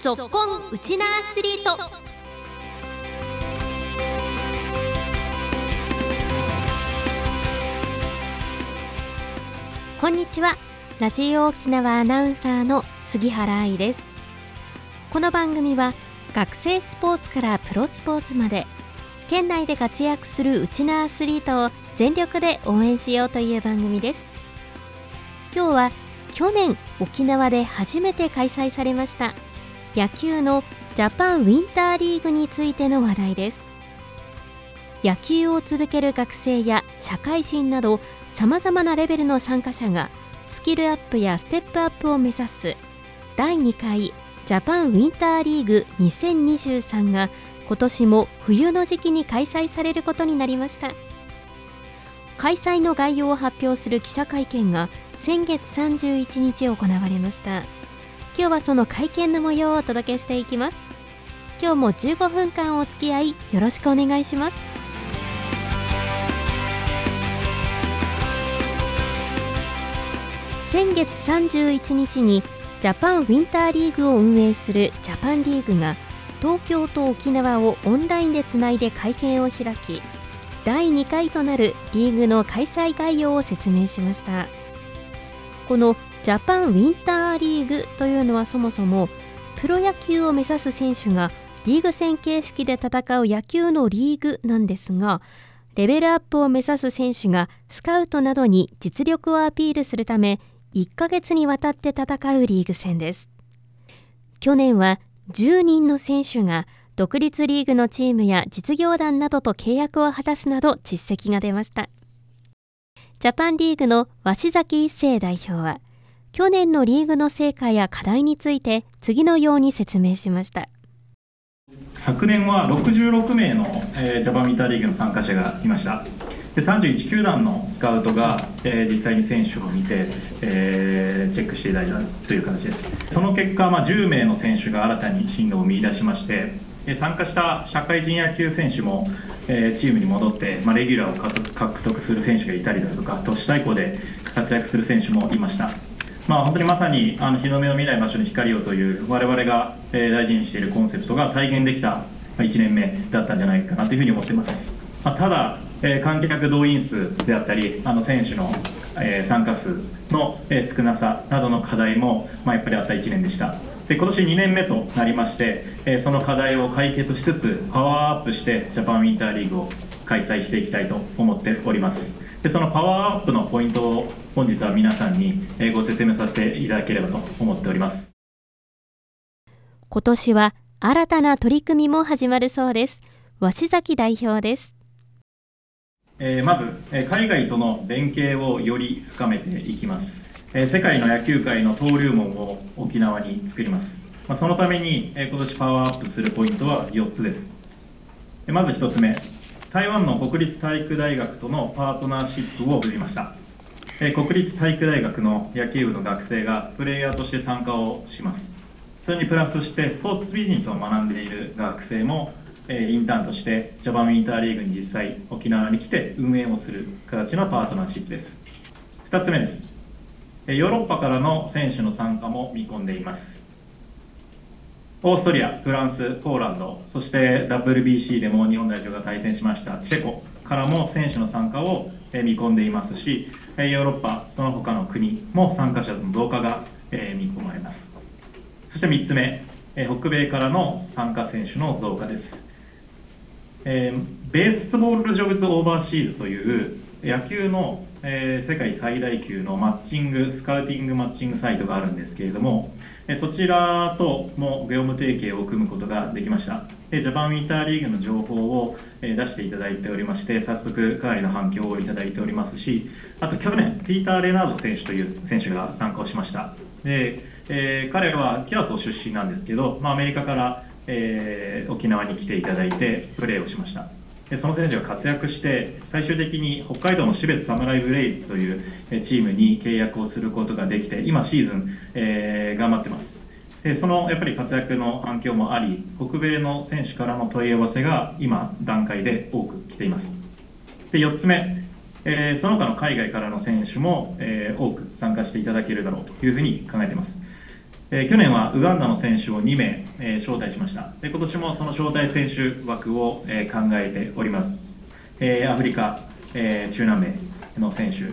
ぞっこんウチナアスリート。こんにちは。ラジオ沖縄アナウンサーの杉原愛です。この番組は学生スポーツからプロスポーツまで県内で活躍するウチナアスリートを全力で応援しようという番組です。今日は去年沖縄で初めて開催されました野球のジャパンウィンターリーグについての話題です。野球を続ける学生や社会人などさまざまなレベルの参加者がスキルアップやステップアップを目指す第2回ジャパンウィンターリーグ2023が今年も冬の時期に開催されることになりました。開催の概要を発表する記者会見が先月31日行われました。今日はその会見の模様をお届けしていきます。今日も15分間お付き合いよろしくお願いします。先月31日にジャパンウィンターリーグを運営するジャパンリーグが東京と沖縄をオンラインでつないで会見を開き第2回となるリーグの開催概要を説明しました。このジャパンウィンターリーグというのはそもそもプロ野球を目指す選手がリーグ戦形式で戦う野球のリーグなんですがレベルアップを目指す選手がスカウトなどに実力をアピールするため1ヶ月にわたって戦うリーグ戦です。去年は10人の選手が独立リーグのチームや実業団などと契約を果たすなど実績が出ました。ジャパンリーグの鷲崎一生代表は去年のリーグの成果や課題について次のように説明しました。昨年は66名の、えー、ジャパンミーターリーグの参加者がいました。で31球団のスカウトが、えー、実際に選手を見て、えー、チェックしていただいたという形です。その結果、まあ、10名の選手が新たに進路を見出しまして参加した社会人野球選手も、えー、チームに戻って、まあ、レギュラーを獲得する選手がいたりだとか都市対抗で活躍する選手もいました。まあ、本当にまさにあの日の目を見ない場所に光をという我々が、えー、大事にしているコンセプトが体現できた1年目だったんじゃないかなというふうに思ってます、まあ、ただ、えー、観客動員数であったりあの選手の、えー、参加数の、え少なさなどの課題も、まあ、やっぱりあった1年でした。で今年2年目となりまして、えその課題を解決しつつパワーアップしてジャパンウィンターリーグを開催していきたいと思っております。でそのパワーアップのポイントを本日は皆さんにご説明させていただければと思っております。今年は新たな取り組みも始まるそうです。鷲崎代表です。えまず海外との連携をより深めていきます。世界の野球界の登竜門を沖縄に作ります。そのために今年パワーアップするポイントは4つです。まず1つ目台湾の国立体育大学とのパートナーシップを組みました。え国立体育大学の野球部の学生がプレイヤーとして参加をします。それにプラスしてスポーツビジネスを学んでいる学生もインターンとしてジャパンウィンターリーグに実際沖縄に来て運営をする形のパートナーシップです。2つ目です。ヨーロッパからの選手の参加も見込んでいます。オーストリア、フランス、ポーランド、そして WBC でも日本代表が対戦しましたチェコからも選手の参加を見込んでいますし、ヨーロッパ、その他の国も参加者の増加が見込まれます。そして3つ目、北米からの参加選手の増加です。ベースボールジョブズオーバーシーズという野球のえ世界最大級のマッチング、スカウティングマッチングサイトがあるんですけれども、えそちらとも業務提携を組むことができました。でジャパンウィンターリーグの情報をえ出していただいておりまして早速かなりの反響をいただいておりますしあと去年ピーター・レナード選手という選手が参加をしました。で、えー、彼はキラソ出身なんですけど、まあ、アメリカから、えー、沖縄に来ていただいてプレーをしました。その選手が活躍して最終的に北海道の標別サムライブレイズというチームに契約をすることができて今シーズン、えー、頑張ってます。でそのやっぱり活躍の反響もあり北米の選手からの問い合わせが今段階で多く来ています。で4つ目、えー、その他の海外からの選手も、えー、多く参加していただけるだろうというふうに考えています。えー、去年はウガンダの選手を2名、えー、招待しました。で今年もその招待選手枠を、えー、考えております、え、アフリカ、え、中南米の選手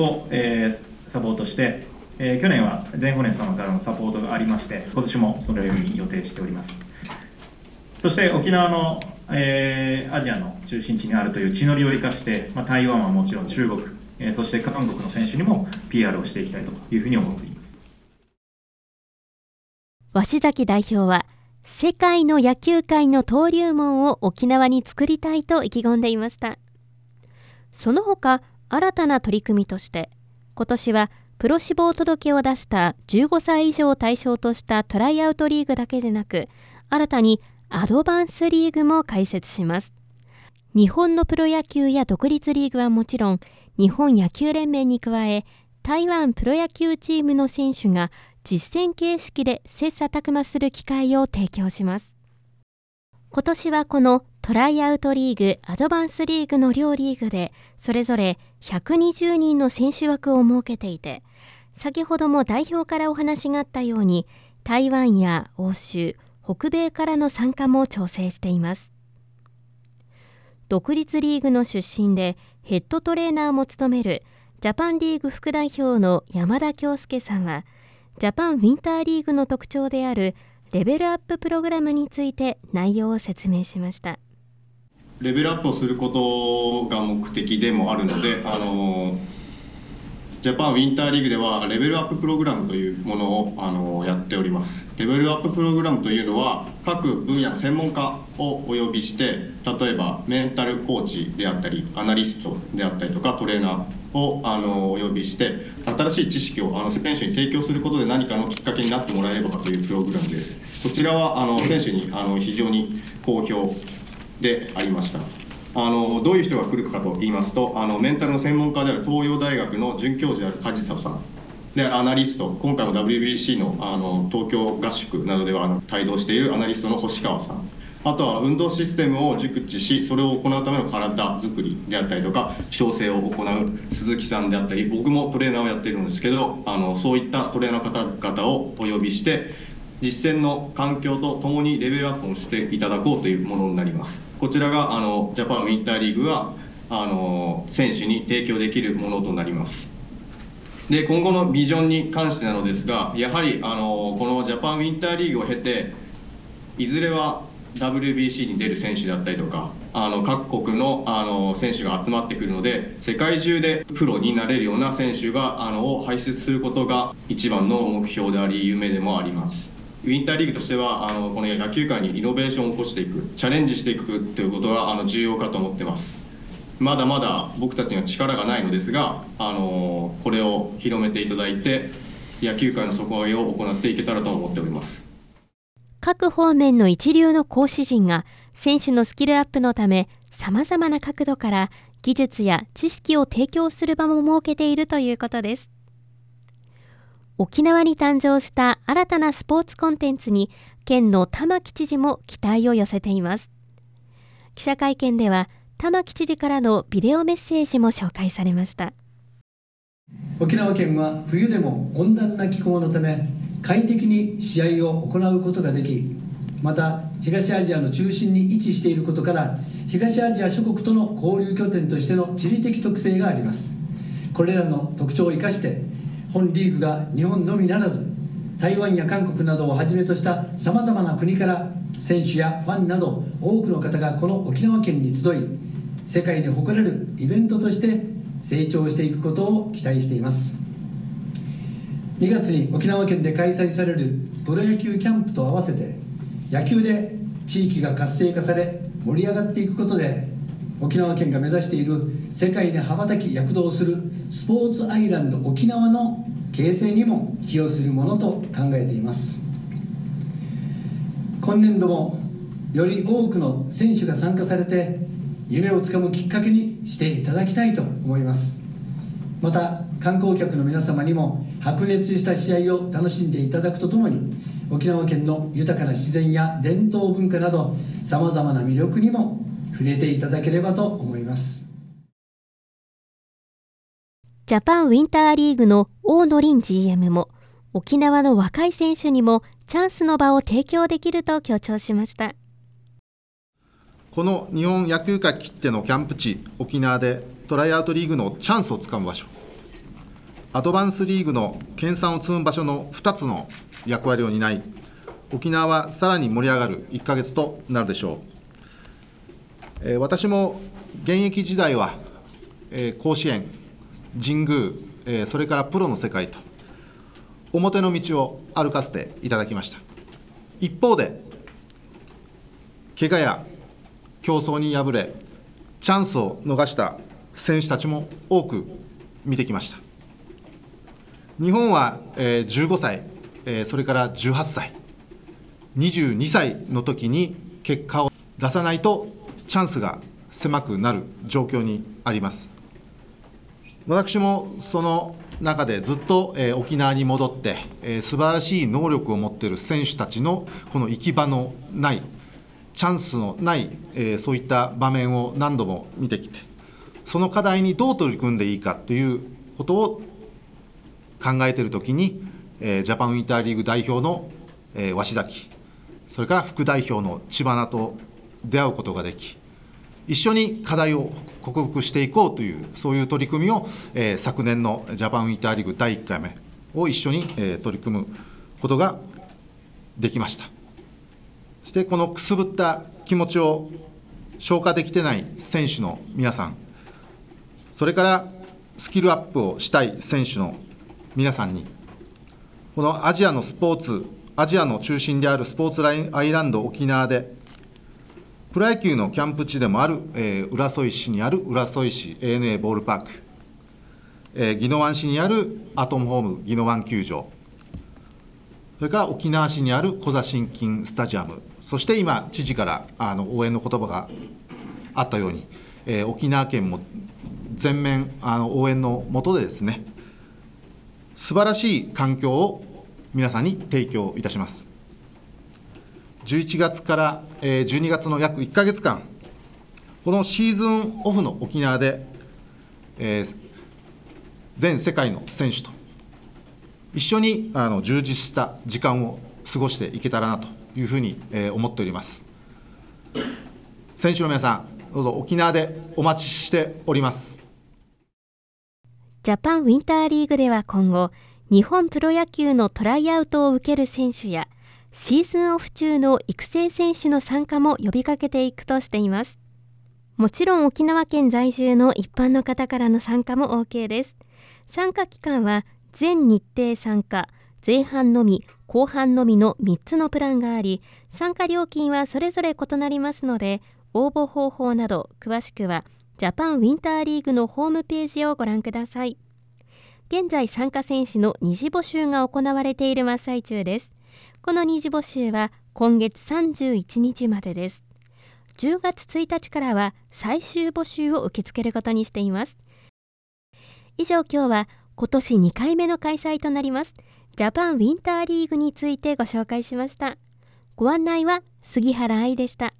を、え、サポートして、え、去年は全ホネ様からのサポートがありまして今年もそのように予定しております。そして沖縄の、え、アジアの中心地にあるという地の利を生かして、まあ、台湾はもちろん中国、え、そして韓国の選手にも PR をしていきたいというふうに思っています。鷲崎代表は世界の野球界の登竜門を沖縄に作りたいと意気込んでいました。その他新たな取り組みとして今年はプロ志望届を出した15歳以上を対象としたトライアウトリーグだけでなく新たにアドバンスリーグも開設します。日本のプロ野球や独立リーグはもちろん日本野球連盟に加え台湾プロ野球チームの選手が実戦形式で切磋琢磨する機会を提供します。今年はこのトライアウトリーグアドバンスリーグの両リーグでそれぞれ120人の選手枠を設けていて先ほども代表からお話があったように台湾や欧州北米からの参加も調整しています。独立リーグの出身でヘッドトレーナーも務めるジャパンリーグ副代表の山田恭介さんはジャパンウィンターリーグの特徴であるレベルアッププログラムについて内容を説明しました。レベルアップをすることが目的でもあるのであのジャパンウィンターリーグではレベルアッププログラムというものをあのやっております。レベルアッププログラムというのは各分野の専門家をお呼びして例えばメンタルコーチであったりアナリストであったりとかトレーナーをあのお呼びして新しい知識をあの選手に提供することで何かのきっかけになってもらえればというプログラムです。こちらはあの選手にあの非常に好評でありました。あのどういう人が来るかと言いますとあのメンタルの専門家である東洋大学の准教授である梶佐さん。でアナリスト今回も WBC のあの東京合宿などではあの帯同しているアナリストの星川さん。あとは運動システムを熟知しそれを行うための体づくりであったりとか調整を行う鈴木さんであったり僕もトレーナーをやっているんですけどあのそういったトレーナーの方々をお呼びして実践の環境とともにレベルアップをしていただこうというものになります。こちらがあのジャパンウィンターリーグがあの選手に提供できるものとなります。で今後のビジョンに関してなのですがやはりあのこのジャパンウィンターリーグを経ていずれは WBC に出る選手だったりとかあの各国のあの選手が集まってくるので世界中でプロになれるような選手があのを輩出することが一番の目標であり夢でもあります。ウィンターリーグとしてはあのこの野球界にイノベーションを起こしていくチャレンジしていくということがあの重要かと思ってます。まだまだ僕たちには力がないのですがあのこれを広めていただいて野球界の底上げを行っていけたらと思っております。各方面の一流の講師陣が選手のスキルアップのため様々な角度から技術や知識を提供する場も設けているということです。沖縄に誕生した新たなスポーツコンテンツに県の玉城知事も期待を寄せています。記者会見では玉城知事からのビデオメッセージも紹介されました。沖縄県は冬でも温暖な気候のため快適に試合を行うことができまた東アジアの中心に位置していることから東アジア諸国との交流拠点としての地理的特性があります。これらの特徴を生かして本リーグが日本のみならず台湾や韓国などをはじめとしたさまざまな国から選手やファンなど多くの方がこの沖縄県に集い世界に誇れるイベントとして成長していくことを期待しています。2月に沖縄県で開催されるプロ野球キャンプと合わせて野球で地域が活性化され盛り上がっていくことで沖縄県が目指している世界に羽ばたき躍動するスポーツアイランド沖縄の形成にも寄与するものと考えています。今年度もより多くの選手が参加されて夢をつかむきっかけにしていただきたいと思います。また観光客の皆様にも白熱した試合を楽しんでいただくとともに沖縄県の豊かな自然や伝統文化などさまざまな魅力にも触れていただければと思います。ジャパンウィンターリーグの大野凛 GM も沖縄の若い選手にもチャンスの場を提供できると強調しました。この日本野球界きってのキャンプ地沖縄でトライアウトリーグのチャンスをつかむ場所。アドバンスリーグの研鑽を積む場所の2つの役割を担い沖縄はさらに盛り上がる1ヶ月となるでしょう、え、私も現役時代は、え、甲子園神宮、え、それからプロの世界と表の道を歩かせていただきました。一方で怪我や競争に敗れチャンスを逃した選手たちも多く見てきました。日本は、え、15歳、え、それから18歳22歳の時に結果を出さないとチャンスが狭くなる状況にあります。私もその中でずっと、えー、沖縄に戻って、えー、素晴らしい能力を持っている選手たちのこの行き場のないチャンスのない、えー、そういった場面を何度も見てきてその課題にどう取り組んでいいかということを考えているときに、えー、ジャパンウィンターリーグ代表の、えー、鷲崎それから副代表の知花と出会うことができ一緒に課題を克服していこうというそういう取り組みを、えー、昨年のジャパンウィンターリーグ第1回目を一緒に、えー、取り組むことができました。そしてこのくすぶった気持ちを消化できてない選手の皆さんそれからスキルアップをしたい選手の皆さんにこのアジアのスポーツアジアの中心であるスポーツアイランド沖縄でプロ野球のキャンプ地でもある、えー、浦添市にある浦添市 ANA ボールパーク、えー、宜野湾市にあるアトムホーム宜野湾球場。それから沖縄市にある小座新金スタジアム。そして今知事からあの応援の言葉があったように、えー、沖縄県も全面あの応援のもとでですね素晴らしい環境を皆さんに提供いたします。11月から12月の約1か月間このシーズンオフの沖縄で、えー、全世界の選手と一緒にあの充実した時間を過ごしていけたらなというふうに、えー、思っております。選手の皆さんどうぞ沖縄でお待ちしております。ジャパンウィンターリーグでは今後日本プロ野球のトライアウトを受ける選手やシーズンオフ中の育成選手の参加も呼びかけていくとしています。もちろん沖縄県在住の一般の方からの参加も OK です。参加期間は全日程参加前半のみ後半のみの3つのプランがあり参加料金はそれぞれ異なりますので応募方法など詳しくはジャパンウィンターリーグのホームページをご覧ください。現在参加選手の二次募集が行われている真っ最中です。この二次募集は今月31日までです。10月1日からは最終募集を受け付けることにしています。以上今日は今年2回目の開催となります。ジャパンウィンターリーグについてご紹介しました。ご案内は杉原愛でした。